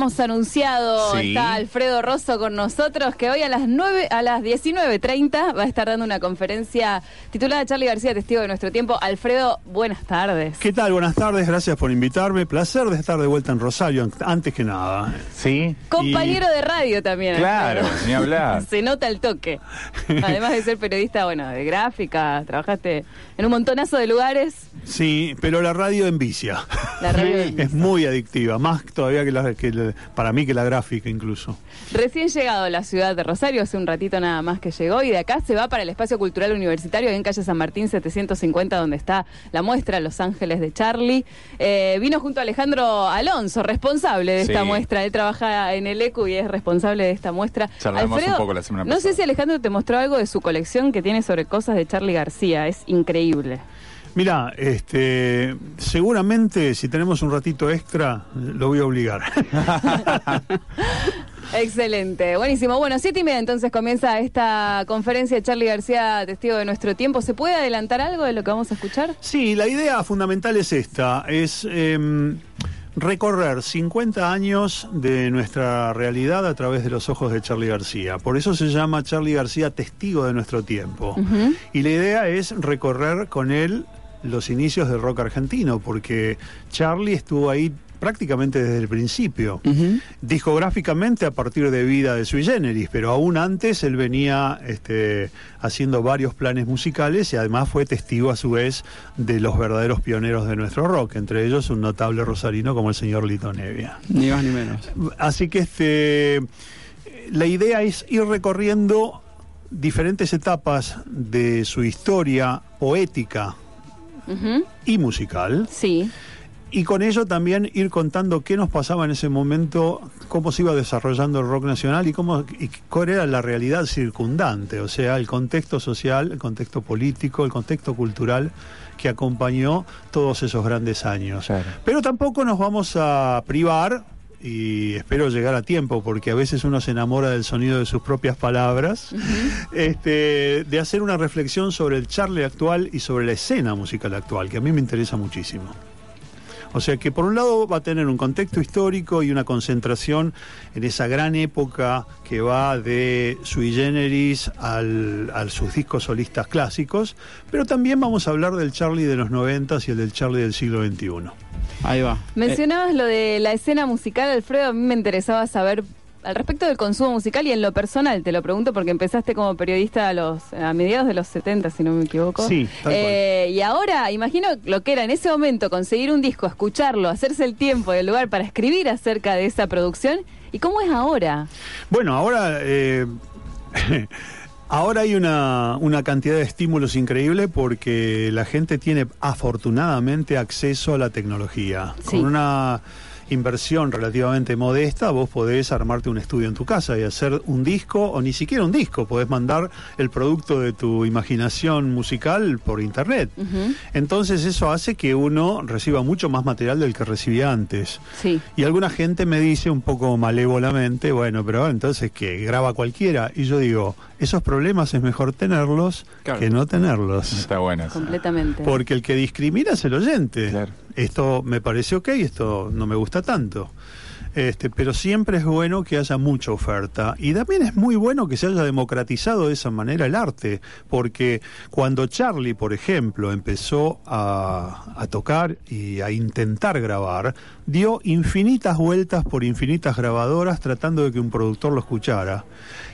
habíamos anunciado, Sí. está Alfredo Rosso con nosotros, que hoy a las 9, a las 19.30 va a estar dando una conferencia titulada Charlie García, testigo de nuestro tiempo. Alfredo, buenas tardes. ¿Qué tal? Buenas tardes, gracias por invitarme. Placer de estar de vuelta en Rosario, an- antes que nada. Sí. Compañero de radio también. Claro, Alfredo. ni hablar. Se nota el toque. Además de ser periodista, bueno, de gráfica, trabajaste en un montonazo de lugares. Sí, pero la radio envicia. La radio es muy adictiva, más todavía que, la, que la- para mí que la gráfica incluso. Recién llegado a la ciudad de Rosario, hace un ratito nada más que llegó, y de acá se va para el Espacio Cultural Universitario, ahí en calle San Martín 750, donde está la muestra Los Ángeles de Charlie. Eh, vino junto a Alejandro Alonso, responsable de esta Sí. muestra. Él trabaja en el ECU y es responsable de esta muestra. Charlamos un poco la semana No sé si Alejandro te mostró algo de su colección que tiene sobre cosas de Charlie García. Es increíble. Mira, este, seguramente si tenemos un ratito extra, lo voy a obligar. Excelente, buenísimo. Bueno, siete y media entonces comienza esta conferencia de Charlie García, testigo de nuestro tiempo. ¿Se puede adelantar algo de lo que vamos a escuchar? Sí, la idea fundamental es esta, es em, recorrer 50 años de nuestra realidad a través de los ojos de Charlie García. Por eso se llama Charlie García testigo de nuestro tiempo. Y la idea es recorrer con él los inicios del rock argentino, porque Charlie estuvo ahí prácticamente desde el principio. Discográficamente a partir de Vida de Sui Generis, pero aún antes él venía este, haciendo varios planes musicales y además fue testigo a su vez de los verdaderos pioneros de nuestro rock, entre ellos un notable rosarino como el señor Lito Nevia. Ni más ni menos. Así que este, la idea es ir recorriendo diferentes etapas de su historia poética Y musical. Sí. Y con ello también ir contando qué nos pasaba en ese momento, cómo se iba desarrollando el rock nacional y cómo y cuál era la realidad circundante, o sea, el contexto social, el contexto político, el contexto cultural que acompañó todos esos grandes años. Claro. Pero tampoco nos vamos a privar y espero llegar a tiempo porque a veces uno se enamora del sonido de sus propias palabras, este, de hacer una reflexión sobre el Charlie actual y sobre la escena musical actual, que a mí me interesa muchísimo. O sea que por un lado va a tener un contexto histórico y una concentración en esa gran época que va de sui generis al, a sus discos solistas clásicos, pero también vamos a hablar del Charlie de los 90 y el del Charlie del siglo XXI. Ahí va. Mencionabas lo de la escena musical, Alfredo. A mí me interesaba saber al respecto del consumo musical y en lo personal. Te lo pregunto porque empezaste como periodista a los a mediados de los 70, si no me equivoco. Sí, tal Eh, y ahora, imagino lo que era en ese momento conseguir un disco, escucharlo, hacerse el tiempo y el lugar para escribir acerca de esa producción. ¿Y cómo es ahora? Bueno, ahora, eh, ahora hay una, una cantidad de estímulos increíble porque la gente tiene afortunadamente acceso a la tecnología. Sí. Con una inversión relativamente modesta, vos podés armarte un estudio en tu casa y hacer un disco, o ni siquiera un disco, podés mandar el producto de tu imaginación musical por internet. Entonces eso hace que uno reciba mucho más material del que recibía antes. Sí. Y alguna gente me dice un poco malévolamente, bueno, pero entonces que graba cualquiera. Y yo digo, esos problemas es mejor tenerlos Claro. que no tenerlos. Está bueno. Completamente. Porque el que discrimina es el oyente. Claro. Esto me parece ok, esto no me gusta tanto. Este, pero siempre es bueno que haya mucha oferta y también es muy bueno que se haya democratizado de esa manera el arte, porque cuando Charlie, por ejemplo, empezó a, a tocar y a intentar grabar, dio infinitas vueltas por infinitas grabadoras tratando de que un productor lo escuchara.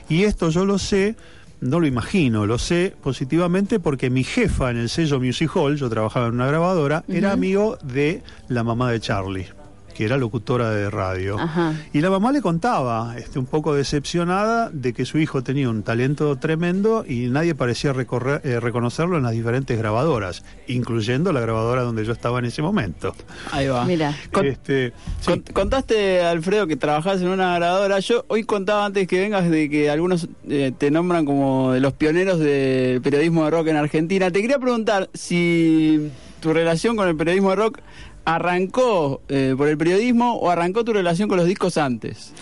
Y esto yo lo sé no lo imagino, lo sé positivamente porque mi jefa en el sello Music Hall, yo trabajaba en una grabadora, era amigo de la mamá de Charlie, que era locutora de radio. Ajá. Y la mamá le contaba, este, un poco decepcionada, de que su hijo tenía un talento tremendo y nadie parecía recorrer- eh, reconocerlo en las diferentes grabadoras, incluyendo la grabadora donde yo estaba en ese momento. Ahí va. Mira. Con- Este, sí. Con- contaste, Alfredo, que trabajás en una grabadora. Yo hoy contaba antes que vengas de que algunos eh, te nombran como de los pioneros del periodismo de rock en Argentina. Te quería preguntar si tu relación con el periodismo de rock ¿arrancó eh, por el periodismo o arrancó tu relación con los discos antes?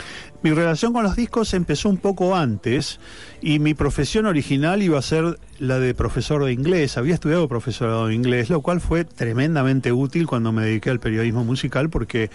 Mi relación con los discos empezó un poco antes y mi profesión original iba a ser la de profesor de inglés. Había estudiado profesorado de inglés, lo cual fue tremendamente útil cuando me dediqué al periodismo musical porque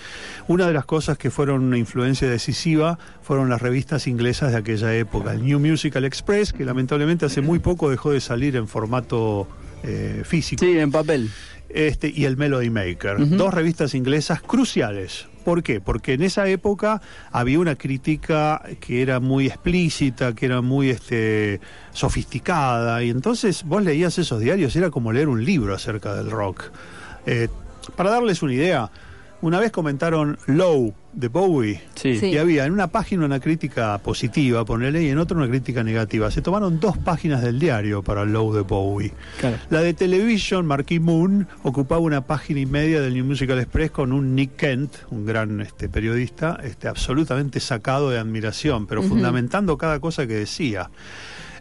una de las cosas que fueron una influencia decisiva fueron las revistas inglesas de aquella época. El New Musical Express, que lamentablemente hace muy poco dejó de salir en formato eh, físico. Sí, en papel. Este, y el Melody Maker, dos revistas inglesas cruciales ¿Por qué? Porque en esa época había una crítica que era muy explícita, que era muy este, sofisticada, y entonces vos leías esos diarios, era como leer un libro acerca del rock. Eh, para darles una idea, una vez comentaron Low de Bowie y había en una página una crítica positiva, ponele, y en otra una crítica negativa. Se tomaron dos páginas del diario para Low de Bowie. La de Television, Marquis Moon, ocupaba una página y media del New Musical Express con un Nick Kent, un gran este, periodista, este, absolutamente sacado de admiración, pero fundamentando cada cosa que decía.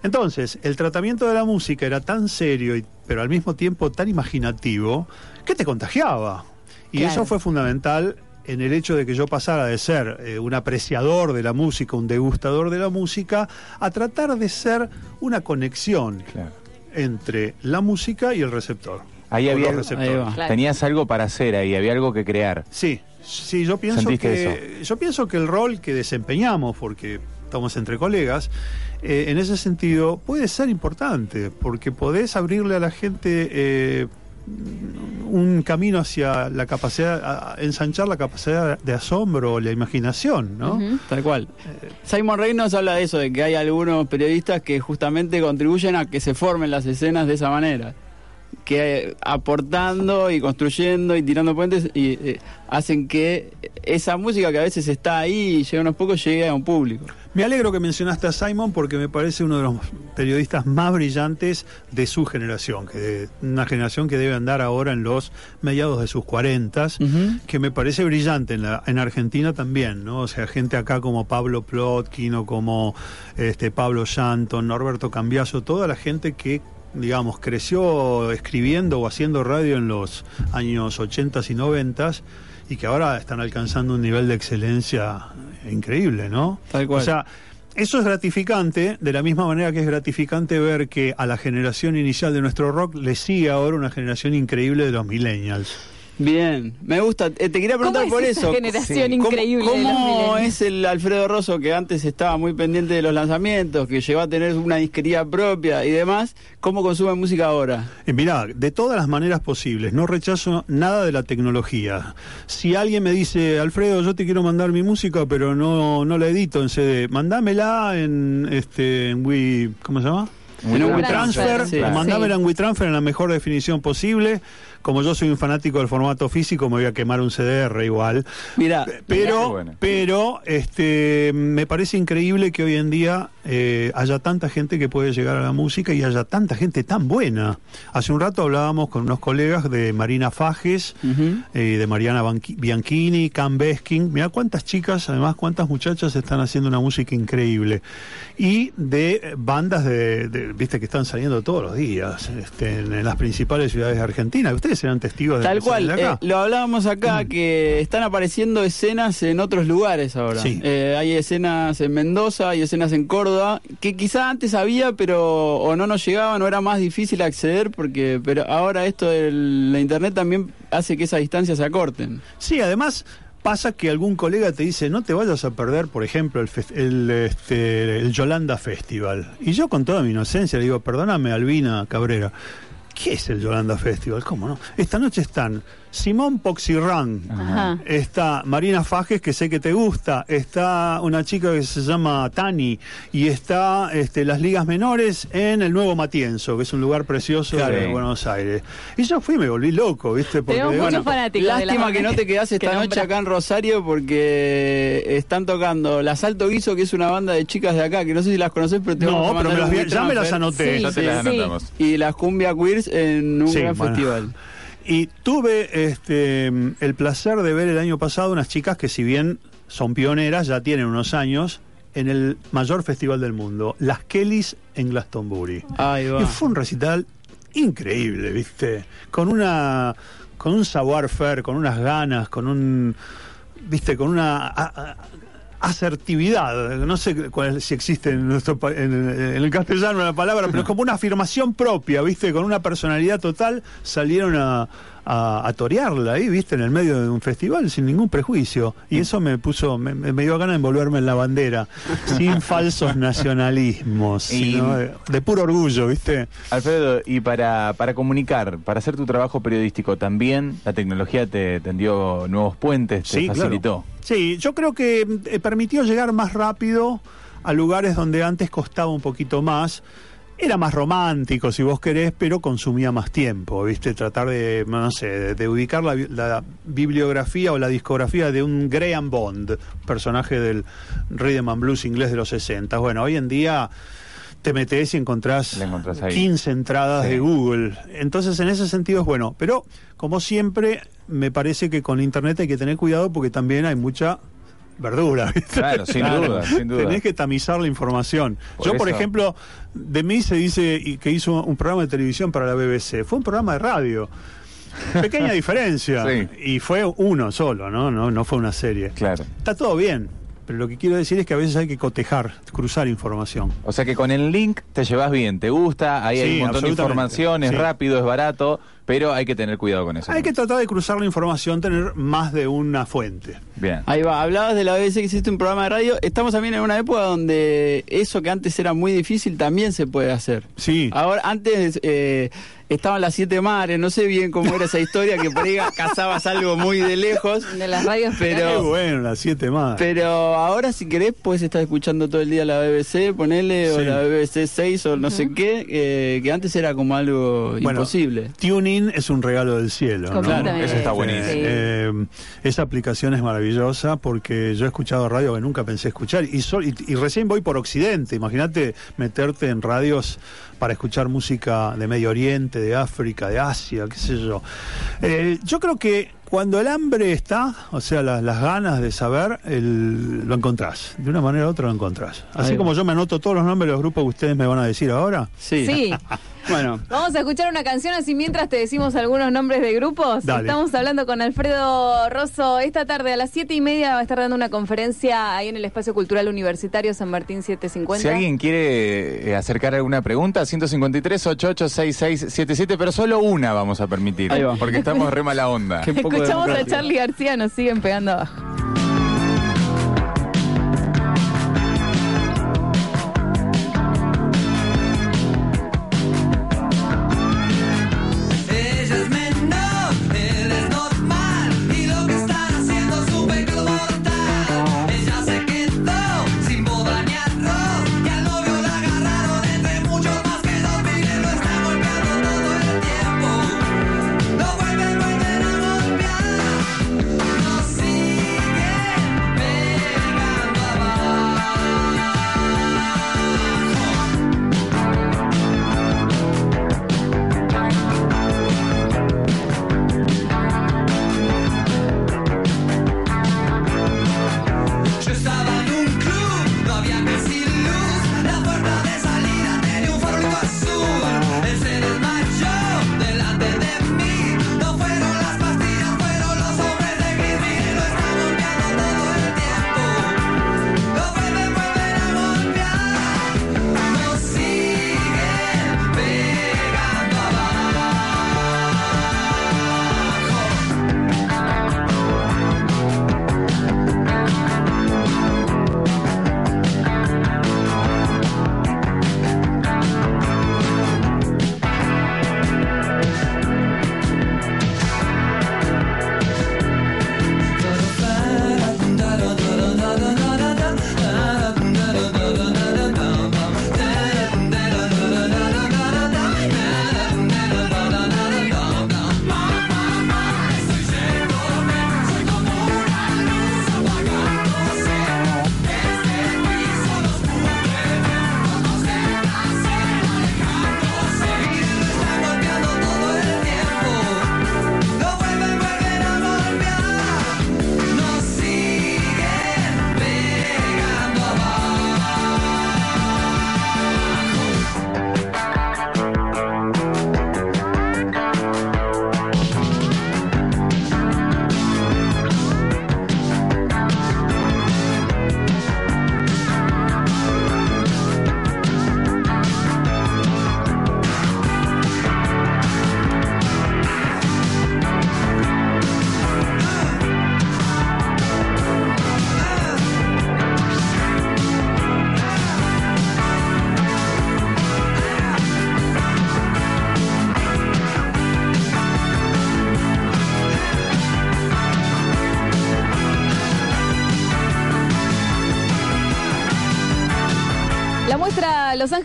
Entonces, el tratamiento de la música era tan serio, y, pero al mismo tiempo tan imaginativo, que te contagiaba. Y eso fue fundamental en el hecho de que yo pasara de ser eh, un apreciador de la música, un degustador de la música, a tratar de ser una conexión entre la música y el receptor. Ahí había tenías algo para hacer ahí, había algo que crear. Sí, sí, yo pienso que yo pienso que el rol que desempeñamos, porque estamos entre colegas, eh, en ese sentido puede ser importante, porque podés abrirle a la gente eh, un camino hacia la capacidad, ensanchar la capacidad de asombro, la imaginación, ¿no? Tal cual. Simon Reynolds habla de eso, de que hay algunos periodistas que justamente contribuyen a que se formen las escenas de esa manera que aportando y construyendo y tirando puentes y eh, hacen que esa música que a veces está ahí y llega unos pocos llegue a un público. Me alegro que mencionaste a Simon porque me parece uno de los periodistas más brillantes de su generación, que una generación que debe andar ahora en los mediados de sus cuarentas, que me parece brillante en, la, en Argentina también, ¿no? O sea, gente acá como Pablo Plotkin o como este Pablo Shanton, Norberto Cambiaso, toda la gente que digamos, creció escribiendo o haciendo radio en los años 80 y 90 y que ahora están alcanzando un nivel de excelencia increíble, ¿no? Tal cual. O sea, eso es gratificante, de la misma manera que es gratificante ver que a la generación inicial de nuestro rock le sigue ahora una generación increíble de los millennials. Bien, me gusta. Eh, te quería preguntar por eso. generación increíble. ¿Cómo, es el Alfredo Rosso que antes estaba muy pendiente de los lanzamientos, que llegó a tener una disquería propia y demás? ¿Cómo consume música ahora? Eh, mirá, de todas las maneras posibles. No rechazo nada de la tecnología. Si alguien me dice, Alfredo, yo te quiero mandar mi música, pero no, no la edito en CD, mandámela en, este, en Wii, ¿cómo se llama? En un WeTransfer, sí. mandámela en WeTransfer en la mejor definición posible como yo soy un fanático del formato físico, me voy a quemar un CDR igual. Mira, pero, pero este, me parece increíble que hoy en día eh, haya tanta gente que puede llegar a la música y haya tanta gente tan buena. Hace un rato hablábamos con unos colegas de Marina Fajes, eh, de Mariana Bianchini, Cam Beskin. Mira cuántas chicas, además cuántas muchachas están haciendo una música increíble. Y de bandas de, viste que están saliendo todos los días este, en, las principales ciudades de Argentina. Ustedes serán testigos de Tal cual, eh, lo hablábamos acá, mm. que están apareciendo escenas en otros lugares ahora. Hay escenas en Mendoza, hay escenas en Córdoba, que quizá antes había, pero o no nos llegaban, o era más difícil acceder, porque pero ahora esto de la internet también hace que esas distancias se acorten. Sí, además pasa que algún colega te dice, no te vayas a perder, por ejemplo, el, el, este, el Yolanda Festival. Y yo con toda mi inocencia le digo, perdóname, Albina Cabrera, ¿Qué es el Yolanda Festival? ¿Cómo no? Esta noche están Simón Poxirrán, está Marina Fajes, que sé que te gusta, está una chica que se llama Tani, y está este, las ligas menores en el Nuevo Matienzo, que es un lugar precioso de Buenos Aires. Y yo fui y me volví loco, ¿viste? Porque, bueno, lástima que no te quedas esta noche acá en Rosario porque están tocando La Salto Guiso, que es una banda de chicas de acá, que no sé si las conoces, pero te no, pero ya me las anoté. ya te las anotamos. Y las Cumbia Queers en un gran festival. Y tuve este, el placer de ver el año pasado unas chicas que si bien son pioneras, ya tienen unos años, en el mayor festival del mundo, las Kellys en Glastonbury. Y fue un recital increíble, ¿viste? Con una con un savoir-faire, con unas ganas, con un, viste, con una asertividad, no sé cuál, si existe en, nuestro, en, en, el castellano la palabra, pero es como una afirmación propia, ¿viste? Con una personalidad total salieron a, a, torearla ahí, viste, en el medio de un festival sin ningún prejuicio. Y eso me puso, me, dio ganas de envolverme en la bandera, sin falsos nacionalismos, sino de, puro orgullo, viste. Alfredo, y para, para comunicar, para hacer tu trabajo periodístico, también la tecnología te tendió nuevos puentes, te facilitó. Sí, yo creo que eh, permitió llegar más rápido a lugares donde antes costaba un poquito más era más romántico, si vos querés, pero consumía más tiempo, ¿viste? Tratar de, no sé, de, ubicar la, bibliografía o la discografía de un Graham Bond, personaje del Rhythm and Blues inglés de los 60. Bueno, hoy en día te metes y encontrás, 15 entradas de Google. Entonces, en ese sentido es bueno. Pero, como siempre, me parece que con Internet hay que tener cuidado porque también hay mucha verdura. Claro, sin duda, sin duda. Tenés que tamizar la información. Yo, por ejemplo, de mí se dice que hizo un programa de televisión para la BBC. Fue un programa de radio. Pequeña diferencia. Y fue uno solo, ¿no? ¿no? No fue una serie. Claro. Está todo bien. Pero lo que quiero decir es que a veces hay que cotejar, cruzar información. O sea que con el link te llevas bien, te gusta, ahí hay un montón de información, es rápido, es barato, pero hay que tener cuidado con eso. Hay que tratar de cruzar la información, tener más de una fuente. Bien. Ahí va, hablabas de la BBC que existe un programa de radio. Estamos también en una época donde eso que antes era muy difícil también se puede hacer. Sí. Ahora, antes... Eh, estaban las siete mares, no sé bien cómo era esa historia, que por ahí cazabas algo muy de lejos. De las radios, pero. bueno, las siete mares. Pero ahora, si querés, puedes estar escuchando todo el día la BBC, ponele, o la BBC 6 o no sé qué, eh, que antes era como algo imposible. Tuning es un regalo del cielo. Claro, eso está buenísimo. Eh, esa aplicación es maravillosa porque yo he escuchado radio que nunca pensé escuchar y, y recién voy por Occidente. Imagínate meterte en radios para escuchar música de Medio Oriente, de África, de Asia, qué sé yo. Eh, yo creo que cuando el hambre está, o sea, las ganas de saber, lo encontrás. De una manera u otra lo encontrás. Así como yo me anoto todos los nombres de los grupos que ustedes me van a decir ahora. Sí. Sí. Bueno. Vamos a escuchar una canción así mientras te decimos algunos nombres de grupos. Estamos hablando con Alfredo Rosso. Esta tarde a las siete y media va a estar dando una conferencia ahí en el Espacio Cultural Universitario San Martín 750. Si alguien quiere eh, acercar alguna pregunta, 153 886677, pero solo una vamos a permitir. Porque estamos re mala onda. Escuchamos a Charlie García, nos siguen pegando abajo.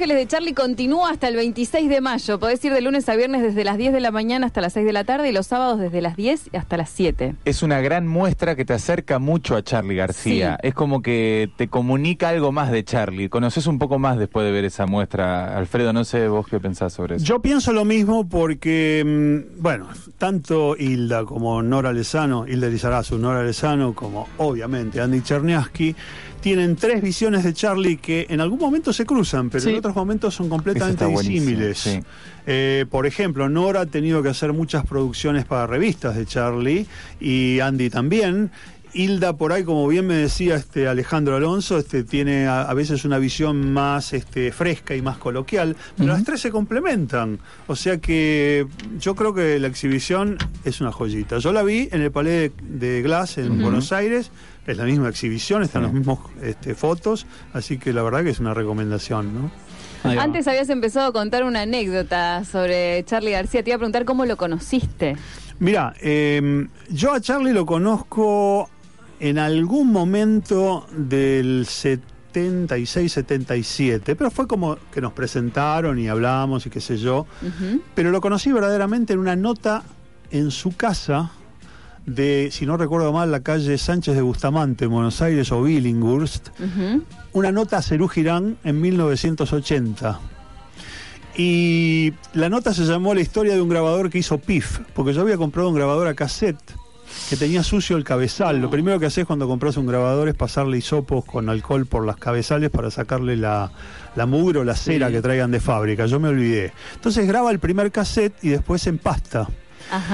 Ángeles de Charlie continúa hasta el 26 de mayo. Podés ir de lunes a viernes desde las 10 de la mañana hasta las 6 de la tarde y los sábados desde las 10 hasta las 7. Es una gran muestra que te acerca mucho a Charlie García. Es como que te comunica algo más de Charlie. Conoces un poco más después de ver esa muestra. Alfredo, no sé vos qué pensás sobre eso. Yo pienso lo mismo porque, mm, bueno, tanto Hilda como Nora Lezano, Hilda Lizarazu, Nora Lezano, como obviamente Andy Cherniaski, tienen tres visiones de Charlie que en algún momento se cruzan, pero en otros momentos son completamente disímiles. Eh, por ejemplo, Nora ha tenido que hacer muchas producciones para revistas de Charlie y Andy también. Hilda por ahí, como bien me decía este Alejandro Alonso, este tiene a, veces una visión más este, fresca y más coloquial, pero las tres se complementan. O sea que yo creo que la exhibición es una joyita. Yo la vi en el Palais de, Glass en Buenos Aires, es la misma exhibición, están los mismos este, fotos, así que la verdad que es una recomendación, ¿no? Antes habías empezado a contar una anécdota sobre Charlie García. Te iba a preguntar cómo lo conociste. Mira, em, yo a Charlie lo conozco en algún momento del 76, 77, pero fue como que nos presentaron y hablamos y qué sé yo, pero lo conocí verdaderamente en una nota en su casa de, si no recuerdo mal, la calle Sánchez de Bustamante, en Buenos Aires o Billinghurst, una nota a Cerú Girán en 1980. Y la nota se llamó La historia de un grabador que hizo PIF, porque yo había comprado un grabador a cassette que tenía sucio el cabezal. Lo primero que haces cuando compras un grabador es pasarle hisopos con alcohol por las cabezales para sacarle la, la mugre o la cera que traigan de fábrica. Yo me olvidé. Entonces graba el primer cassette y después empasta.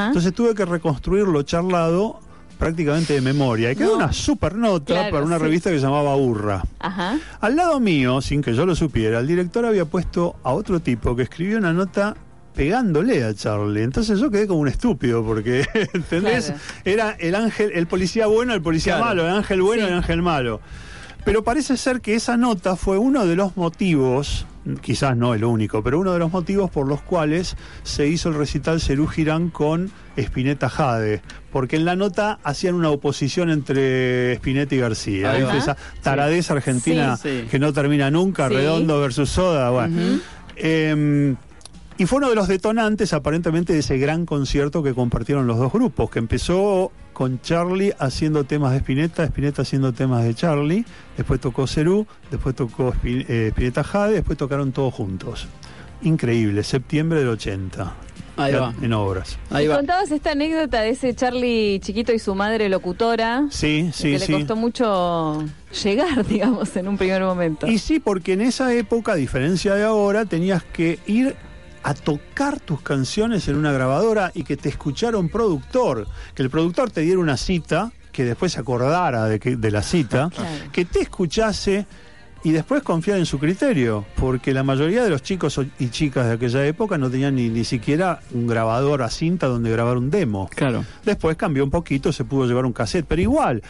Entonces tuve que reconstruirlo charlado prácticamente de memoria. Y quedó una super nota para una revista que se llamaba Urra. Al lado mío, sin que yo lo supiera, el director había puesto a otro tipo que escribió una nota pegándole a Charlie. Entonces yo quedé como un estúpido porque, ¿entendés? Era el ángel, el policía bueno, el policía malo, el ángel bueno, el ángel malo. Pero parece ser que esa nota fue uno de los motivos, quizás no el único, pero uno de los motivos por los cuales se hizo el recital Cerú Girán con Spinetta Jade. Porque en la nota hacían una oposición entre Spinetta y García. Esa taradez argentina que no termina nunca, Redondo versus Soda. Bueno. Y fue uno de los detonantes aparentemente de ese gran concierto que compartieron los dos grupos, que empezó con Charlie haciendo temas de Spinetta, Spinetta haciendo temas de Charlie, después tocó Cerú, después tocó eh, Spinetta Jade, después tocaron todos juntos. Increíble, septiembre del 80. Ahí va. En obras. Ahí va. Contabas esta anécdota de ese Charlie chiquito y su madre locutora. Sí, sí, que le costó mucho llegar, digamos, en un primer momento. Y sí, porque en esa época, a diferencia de ahora, tenías que ir a tocar tus canciones en una grabadora y que te escuchara un productor, que el productor te diera una cita, que después se acordara de, que, de la cita, que te escuchase y después confiar en su criterio, porque la mayoría de los chicos y chicas de aquella época no tenían ni, ni siquiera un grabador a cinta donde grabar un demo. Claro. Después cambió un poquito, se pudo llevar un cassette, pero igual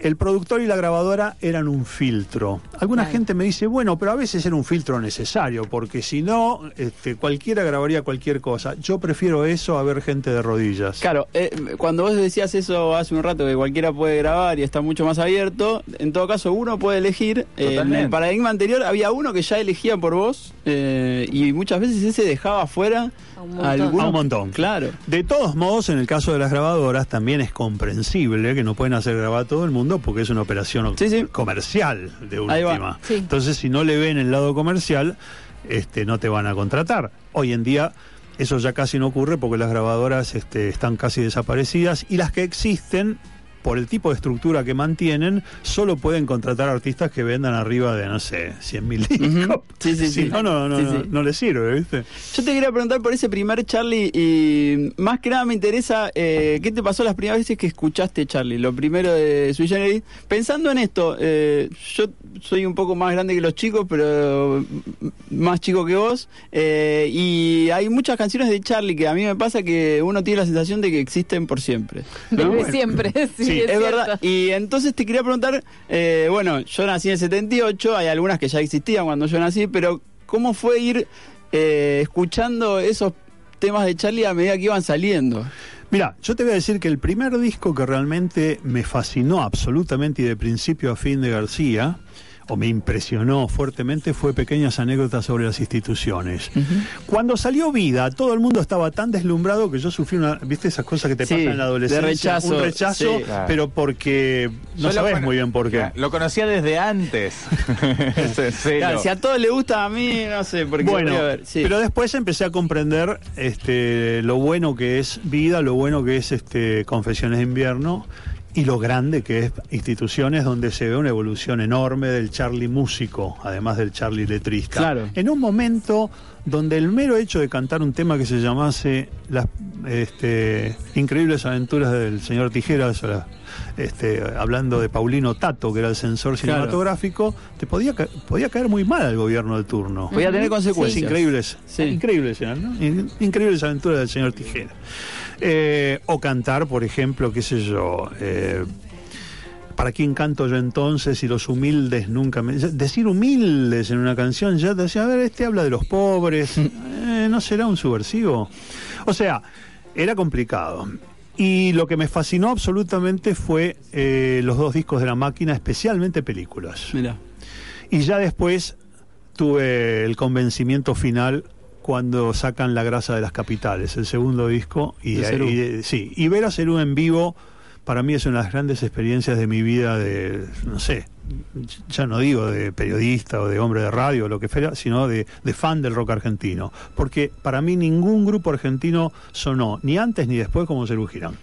el productor y la grabadora eran un filtro. Alguna gente me dice, bueno, pero a veces era un filtro necesario, porque si no, este, cualquiera grabaría cualquier cosa. Yo prefiero eso a ver gente de rodillas. Claro, eh, cuando vos decías eso hace un rato, que cualquiera puede grabar y está mucho más abierto, en todo caso uno puede elegir. Eh, en el paradigma anterior había uno que ya elegía por vos eh, y muchas veces ese dejaba afuera a un montón. Claro. De todos modos, en el caso de las grabadoras, también es comprensible que no pueden hacer grabar a todo el mundo porque es una operación comercial de última. Entonces, si no le ven el lado comercial, este, no te van a contratar. Hoy en día eso ya casi no ocurre porque las grabadoras este, están casi desaparecidas y las que existen por el tipo de estructura que mantienen, solo pueden contratar artistas que vendan arriba de, no sé, 100 mil discos. Sí, sí, sí. No, no, no, no, les sirve, ¿viste? Yo te quería preguntar por ese primer Charlie y más que nada me interesa, eh, ¿qué te pasó las primeras veces que escuchaste Charlie? Lo primero de Sui Generis. Pensando en esto, eh, yo soy un poco más grande que los chicos, pero más chico que vos, eh, y hay muchas canciones de Charlie que a mí me pasa que uno tiene la sensación de que existen por siempre. Desde siempre, sí sí, es, verdad. Y entonces te quería preguntar, eh, bueno, yo nací en el 78, hay algunas que ya existían cuando yo nací, pero ¿cómo fue ir eh, escuchando esos temas de Charlie a medida que iban saliendo? Mira, yo te voy a decir que el primer disco que realmente me fascinó absolutamente y de principio a fin de García, o me impresionó fuertemente fue pequeñas anécdotas sobre las instituciones. Cuando salió Vida, todo el mundo estaba tan deslumbrado que yo sufrí una, viste esas cosas que te pasan en la adolescencia, rechazo, un rechazo, pero porque no sabes muy bien por qué. Lo conocía desde antes. si a todos le gusta a mí, no sé, porque bueno, pero después empecé a comprender este lo bueno que es Vida, lo bueno que es este Confesiones de invierno y lo grande que es instituciones donde se ve una evolución enorme del Charlie músico, además del Charlie letrista. Claro. En un momento donde el mero hecho de cantar un tema que se llamase Las este, increíbles aventuras del señor Tijeras, este, hablando de Paulino Tato, que era el censor cinematográfico, te podía, podía caer muy mal al gobierno de turno. Podía tener consecuencias. Increíbles, increíbles, ¿no? increíbles aventuras del señor Tijeras. Eh, o cantar, por ejemplo, qué sé yo, eh, ¿para quién canto yo entonces y los humildes nunca me... Decir humildes en una canción ya te decía, a ver, este habla de los pobres, eh, ¿no será un subversivo? O sea, era complicado. Y lo que me fascinó absolutamente fue los dos discos de la máquina, especialmente películas. Mira. Y ya después tuve el convencimiento final cuando sacan La grasa de las capitales, el segundo disco. Y, sí, y ver a Cerú en vivo para mí es una de las grandes experiencias de mi vida de, no sé, ya no digo de periodista o de hombre de radio o lo que fuera, sino de, de, fan del rock argentino. Porque para mí ningún grupo argentino sonó, ni antes ni después, como Cerú Girán.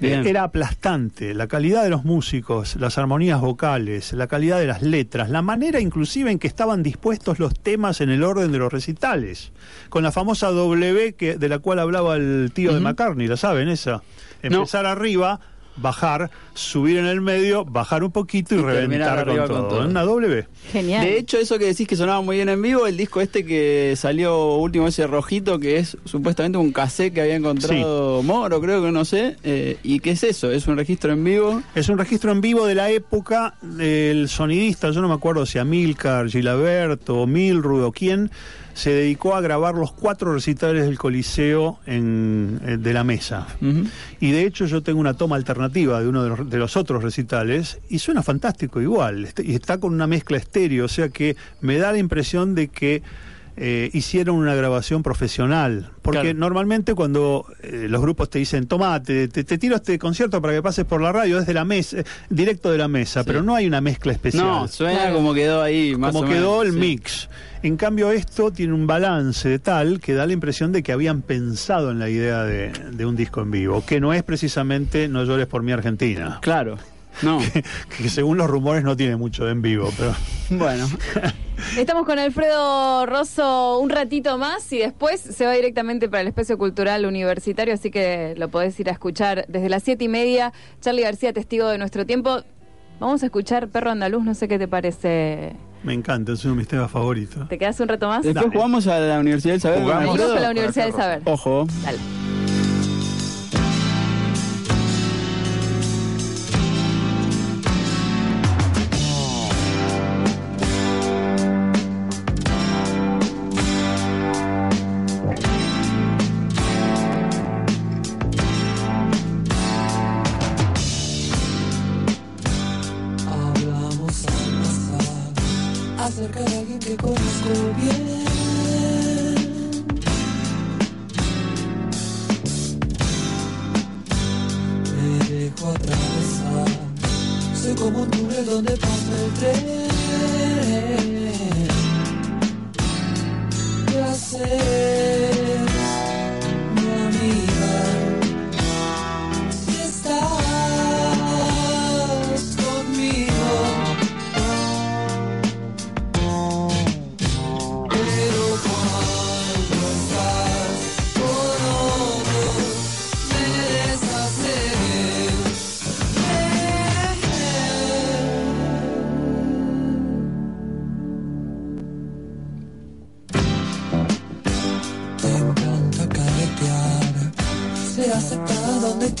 Era aplastante. La calidad de los músicos, las armonías vocales, la calidad de las letras, la manera inclusive en que estaban dispuestos los temas en el orden de los recitales, con la famosa W que, de la cual hablaba el tío de McCartney, ¿la saben esa? Empezar arriba, bajar, subir en el medio, bajar un poquito y, reventar con todo. Una W. Genial. De hecho, eso que decís que sonaba muy bien en vivo, el disco este que salió último, ese rojito, que es supuestamente un cassette que había encontrado Moro, creo que no sé. Eh, ¿Y qué es eso? ¿Es un registro en vivo? Es un registro en vivo de la época del sonidista, yo no me acuerdo si Amilcar, Gilaberto, Milrud o quién se dedicó a grabar los cuatro recitales del Coliseo en, eh, de la mesa. Y de hecho yo tengo una toma alternativa de uno de los, otros recitales y suena fantástico igual. Este, y está con una mezcla estéreo, o sea que me da la impresión de que eh, hicieron una grabación profesional. Porque normalmente cuando eh, los grupos te dicen, toma, te, tiro este concierto para que pases por la radio, es de la mesa, directo de la mesa, pero no hay una mezcla especial. No, suena como quedó ahí, más Como quedó el mix. En cambio, esto tiene un balance de tal que da la impresión de que habían pensado en la idea de, de un disco en vivo, que no es precisamente No llores por mi Argentina. Claro. No. Que, según los rumores no tiene mucho de en vivo, pero. Bueno. Estamos con Alfredo Rosso un ratito más y después se va directamente para el espacio cultural universitario, así que lo podés ir a escuchar desde las siete y media. Charlie García, testigo de nuestro tiempo. Vamos a escuchar Perro Andaluz, no sé qué te parece. Me encanta, es uno de mis temas favoritos. ¿Te quedas un rato más? Después jugamos a la Universidad del Saber. Jugamos a la Universidad del Saber. Ojo. Dale. Donde pasa el. Ya sé.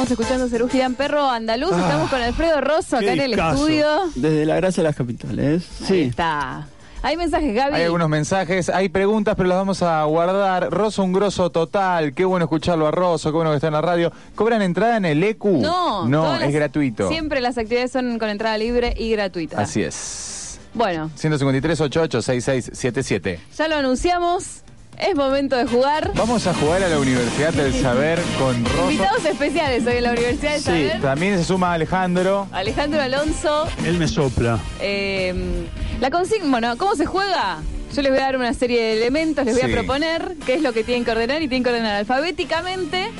escuchando Cerugian Perro Andaluz. Ah, Estamos con Alfredo Rosso acá en el estudio. Desde la gracia de las capitales. Sí. Ahí está. Hay mensajes, Gaby. Hay algunos mensajes, hay preguntas, pero las vamos a guardar. Rosso, un grosso total. Qué bueno escucharlo a Rosso, qué bueno que está en la radio. ¿Cobran entrada en el EQ? No. No, es gratuito. Siempre las actividades son con entrada libre y gratuita. Así es. Bueno. 153 88 6677. Ya lo anunciamos. Es momento de jugar. Vamos a jugar a la Universidad del Saber con Rosso. Invitados especiales hoy en la Universidad del sí, Saber. También se suma Alejandro. Alejandro Alonso. Él me sopla. Eh, la consigna, bueno, ¿cómo se juega? Yo les voy a dar una serie de elementos, les voy a proponer qué es lo que tienen que ordenar y tienen que ordenar alfabéticamente.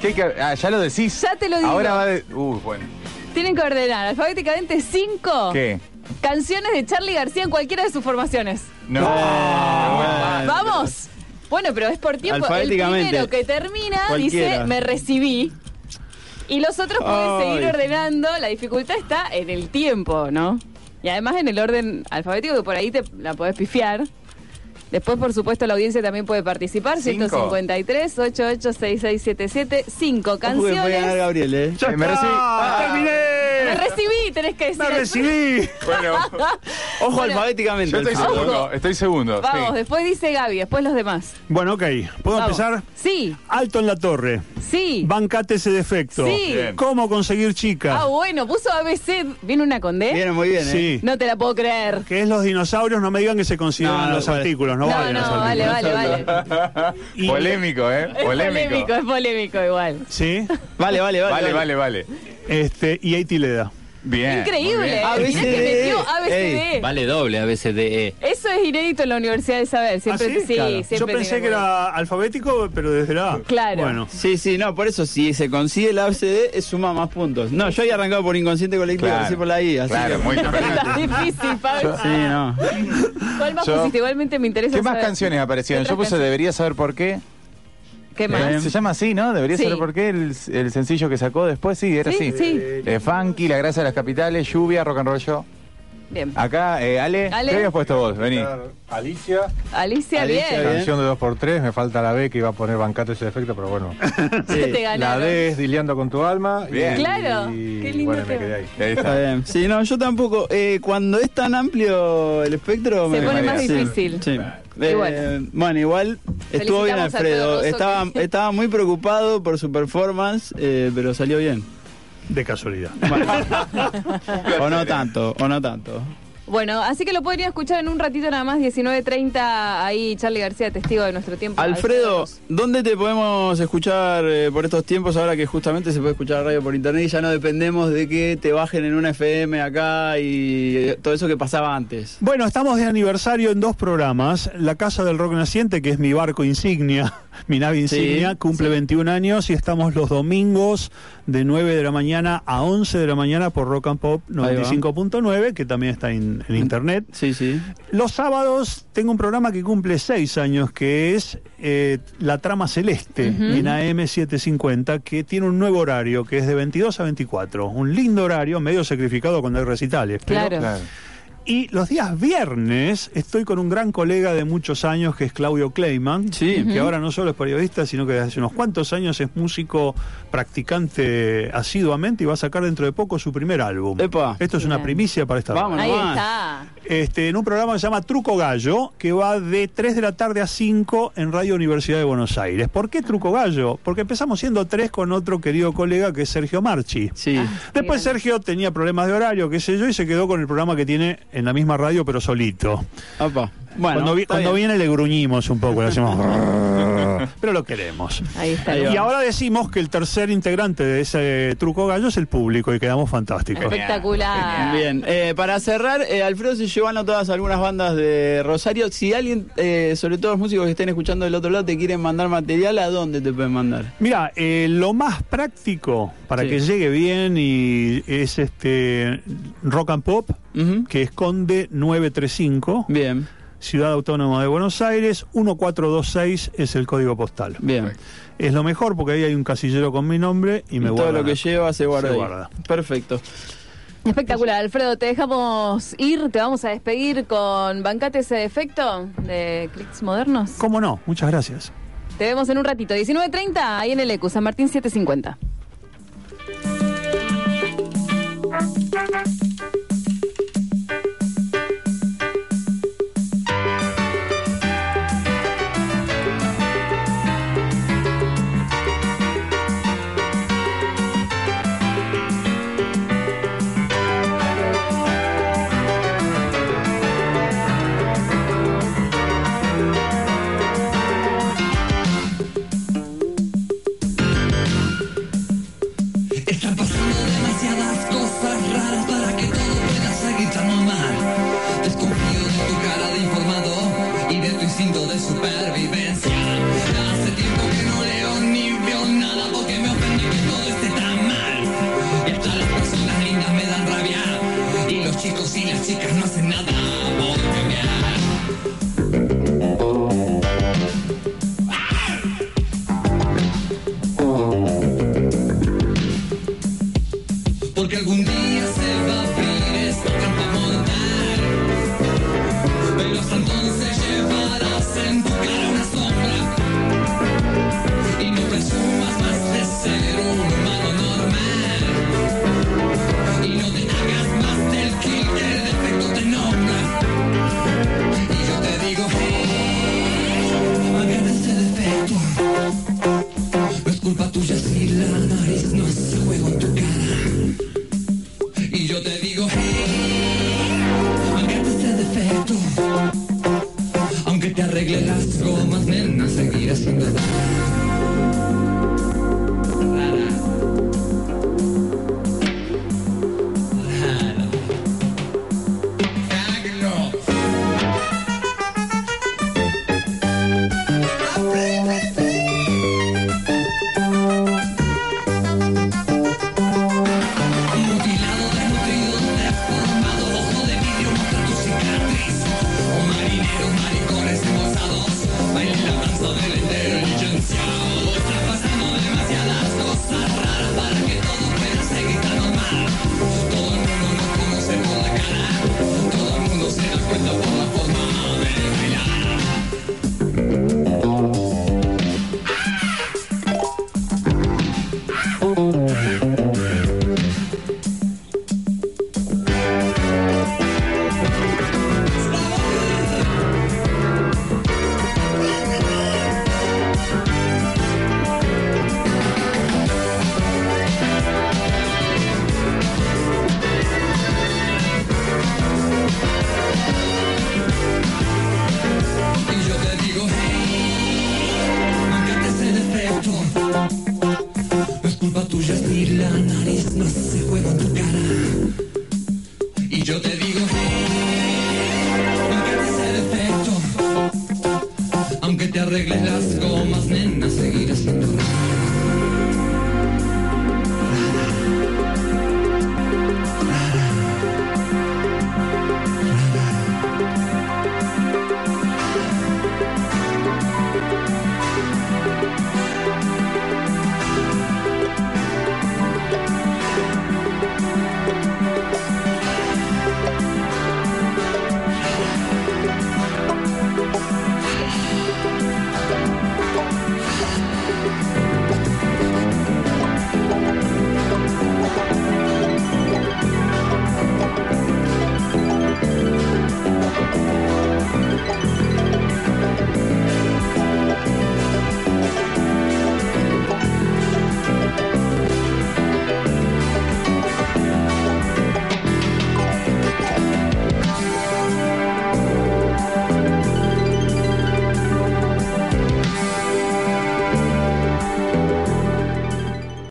¿Qué ah, ya lo decís. Ya te lo digo. Ahora va de. Uh, bueno. Tienen que ordenar alfabéticamente cinco. ¿Qué? Canciones de Charlie García en cualquiera de sus formaciones. No. Vamos. Bueno, pero es por tiempo. El primero que termina dice me recibí. Y los otros pueden seguir ordenando. La dificultad está en el tiempo, ¿no? Y además en el orden alfabético, que por ahí te la podés pifiar. Después, por supuesto, la audiencia también puede participar. 153 886677 Cinco canciones. Voy a Gabriel, ¿eh? me recibí. Ah, ¡Terminé! Me recibí, tenés que decir. Me recibí. bueno. Ojo alfabéticamente. Yo estoy segundo. Estoy segundo. Vamos, después dice Gaby, después los demás. Bueno, ok. ¿Puedo empezar? Sí. Alto en la torre. Sí. Bancate ese defecto. Sí. ¿Cómo conseguir chica? Ah, bueno, puso ABC. ¿Viene una con D? Viene muy bien, ¿eh? Sí. No te la puedo creer. Que es los dinosaurios, no me digan que se consideran los artículos. No, vale, no, vale, vale, vale. polémico, ¿eh? Es polémico. Es polémico igual. ¿Sí? Vale, vale, vale. Vale, vale, vale. Este, y ahí le da. Bien. Increíble. ABCD. que metió ABCD. Vale doble ABCDE. Eso es inédito en la Universidad de Saber. Siempre, ¿Ah, sí? siempre Yo pensé que era alfabético, pero desde la A. Claro. Bueno. Sí, sí, no, por eso si se consigue el ABCD, suma más puntos. No, yo había arrancado por inconsciente colectivo, claro. así por la I. Así claro, que... muy difícil, Pablo. Sí, no. ¿Cuál más pusiste? Igualmente me interesa ¿Qué más saber. canciones aparecieron? Yo puse Debería saber por qué. ¿Qué más? Se llama así, ¿no? Debería Sí. saber por qué el, el sencillo que sacó después, sí, era Sí, así. sí. Eh, funky, La Gracia de las Capitales, Lluvia, Rock and Roll Show. Bien. Acá, eh, Ale, Ale. ¿qué habías puesto vos? Vení. Alicia, Alicia, Alicia, bien. canción de 2x3, me falta la B que iba a poner bancate ese defecto, pero bueno. Te La. D es Dileando con tu alma. y- Bien. Claro, y qué lindo bueno, me quedé ahí. Ahí Está está. bien. Sí, no, yo tampoco. Eh, cuando es tan amplio el espectro... Se me pone más difícil. Sí. Eh, bueno. bueno. igual estuvo bien Alfredo. Alfredo Rosso Estaba, que- estaba muy preocupado por su performance, eh, pero salió bien. de casualidad. o no tanto, o no tanto. Bueno, así que lo podría escuchar en un ratito nada más, 19.30, ahí Charlie García, testigo de nuestro tiempo. Alfredo, ¿dónde te podemos escuchar eh, por estos tiempos ahora que justamente se puede escuchar la radio por internet y ya no dependemos de que te bajen en una FM acá y eh, todo eso que pasaba antes? Bueno, estamos de aniversario en dos programas. La Casa del Rock Naciente, que es mi barco insignia, mi nave insignia, cumple 21 años y estamos los domingos de 9 de la mañana a 11 de la mañana por Rock and Pop 95.9, que también está en, internet. Sí, sí. Los sábados tengo un programa que cumple 6 años, que es eh, La Trama Celeste, en AM750, que tiene un nuevo horario, que es de 22 a 24. Un lindo horario, medio sacrificado cuando hay recitales. claro. claro. Y los días viernes estoy con un gran colega de muchos años que es Claudio Kleiman, que ahora no solo es periodista, sino que desde hace unos cuantos años es músico practicante asiduamente y va a sacar dentro de poco su primer álbum. Esto es una primicia para esta Vamos, Ahí está. Este, en un programa que se llama Truco Gallo, que va de 3 de la tarde a 5 en Radio Universidad de Buenos Aires. ¿Por qué Truco Gallo? Porque empezamos siendo tres con otro querido colega que es Sergio Marchi. Sí. Ah, Después Sergio tenía problemas de horario, qué sé yo, y se quedó con el programa que tiene en la misma radio, pero solito. Bueno, cuando, viene le gruñimos un poco, le hacemos... pero lo queremos. Ahí está. Y ahora decimos que el tercer integrante de ese truco gallo es el público y quedamos fantásticos. Espectacular. Bien, eh, para cerrar, eh, Alfredo se llevan a todas algunas bandas de Rosario. Si alguien, eh, sobre todo los músicos que estén escuchando del otro lado, te quieren mandar material, ¿a dónde te pueden mandar? Mira, lo más práctico para que llegue bien y es este Rock and Pop, que esconde 935. Bien. Ciudad Autónoma de Buenos Aires, 1426 es el código postal. Bien. Es lo mejor porque ahí hay un casillero con mi nombre y me y Todo lo que lleva se guarda. Perfecto. Espectacular, Alfredo, te dejamos ir, te vamos a despedir con Bancate ese defecto de Clicks Modernos. ¿Cómo no? Muchas gracias. Te vemos en un ratito, 19.30, ahí en el ECU, San Martín 750. Maricones embolsados bailan Y yo te digo, aunque ese defecto, aunque te arregles las gomas, nena, seguirás siendo